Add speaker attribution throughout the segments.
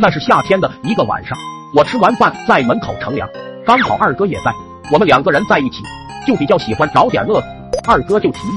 Speaker 1: 那是夏天的一个晚上，我吃完饭在门口乘凉，刚好二哥也在。我们两个人在一起，就比较喜欢找点乐子。二哥就提议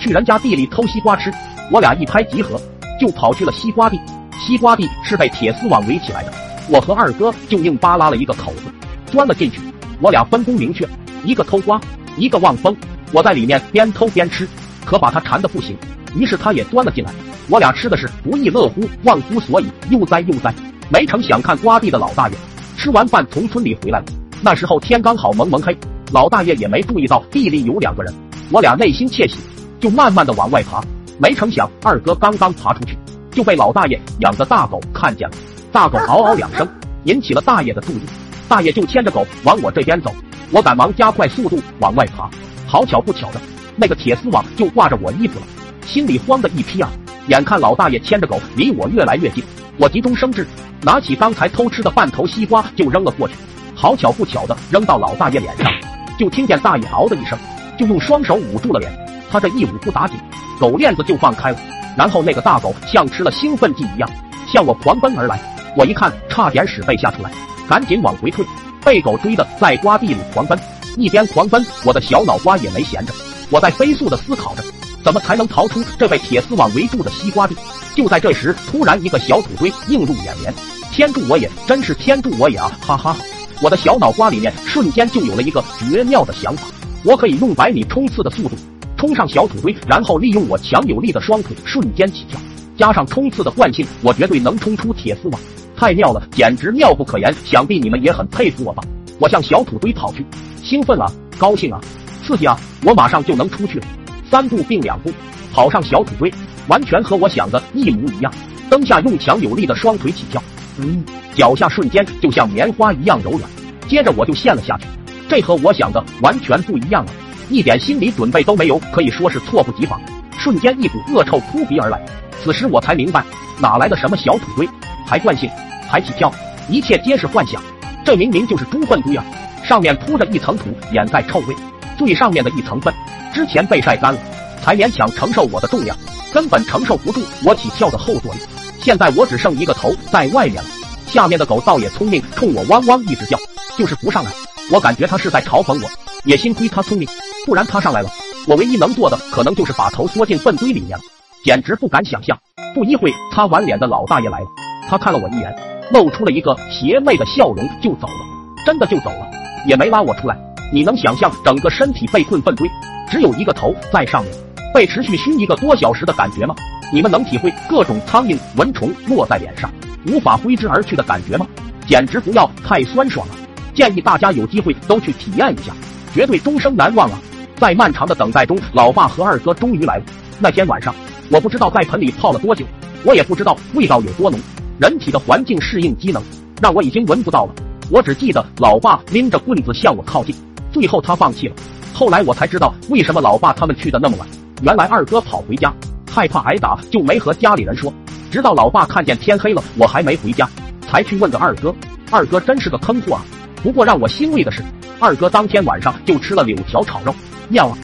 Speaker 1: 去人家地里偷西瓜吃，我俩一拍即合，就跑去了西瓜地。西瓜地是被铁丝网围起来的，我和二哥就硬扒拉了一个口子，钻了进去。我俩分工明确，一个偷瓜，一个望风。我在里面边偷边吃，可把他馋得不行，于是他也钻了进来。我俩吃的是不亦乐乎，忘乎所以，悠哉悠哉。没成想看瓜地的老大爷吃完饭从村里回来了。那时候天刚好蒙蒙黑，老大爷也没注意到地里有两个人。我俩内心窃喜，就慢慢的往外爬。没成想二哥刚刚爬出去，就被老大爷养的大狗看见了。大狗嗷嗷两声，引起了大爷的注意。大爷就牵着狗往我这边走，我赶忙加快速度往外爬。好巧不巧的，那个铁丝网就挂着我衣服了，心里慌的一批啊！眼看老大爷牵着狗离我越来越近，我急中生智，拿起刚才偷吃的半头西瓜就扔了过去。好巧不巧的，扔到老大爷脸上，就听见大爷嗷的一声，就用双手捂住了脸。他这一捂不打紧，狗链子就放开了。然后那个大狗像吃了兴奋剂一样，向我狂奔而来。我一看，差点屎被吓出来，赶紧往回退，被狗追的在瓜地里狂奔。一边狂奔，我的小脑瓜也没闲着，我在飞速的思考着，怎么才能逃出这被铁丝网围住的西瓜地。就在这时，突然一个小土堆映入眼帘，天助我也！真是天助我也啊！哈哈。我的小脑瓜里面瞬间就有了一个绝妙的想法，我可以用百米冲刺的速度冲上小土堆，然后利用我强有力的双腿瞬间起跳，加上冲刺的惯性，我绝对能冲出铁丝网。太妙了，简直妙不可言！想必你们也很佩服我吧？我向小土堆跑去，兴奋啊，高兴啊，刺激啊！我马上就能出去了。三步并两步跑上小土堆，完全和我想的一模一样。蹬下用强有力的双腿起跳，嗯。脚下瞬间就像棉花一样柔软，接着我就陷了下去。这和我想的完全不一样啊！一点心理准备都没有，可以说是猝不及防。瞬间一股恶臭扑鼻而来，此时我才明白哪来的什么小土堆，还惯性，还起跳，一切皆是幻想。这明明就是猪粪堆啊！上面铺着一层土掩盖臭味，最上面的一层粪之前被晒干了，才勉强承受我的重量，根本承受不住我起跳的后坐力。现在我只剩一个头在外面了。下面的狗倒也聪明，冲我汪汪一直叫，就是不上来。我感觉它是在嘲讽我，也幸亏它聪明，不然它上来了，我唯一能做的可能就是把头缩进粪堆里面了，简直不敢想象。不一会，擦完脸的老大爷来了，他看了我一眼，露出了一个邪魅的笑容，就走了，真的就走了，也没拉我出来。你能想象整个身体被困粪堆，只有一个头在上面，被持续熏一个多小时的感觉吗？你们能体会各种苍蝇、蚊虫落在脸上？无法挥之而去的感觉吗？简直不要太酸爽了！建议大家有机会都去体验一下，绝对终生难忘啊！在漫长的等待中，老爸和二哥终于来了。那天晚上，我不知道在盆里泡了多久，我也不知道味道有多浓。人体的环境适应机能让我已经闻不到了。我只记得老爸拎着棍子向我靠近，最后他放弃了。后来我才知道为什么老爸他们去的那么晚，原来二哥跑回家，害怕挨打，就没和家里人说。直到老爸看见天黑了，我还没回家，才去问的二哥。二哥真是个坑货啊！不过让我欣慰的是，二哥当天晚上就吃了柳条炒肉，妙啊！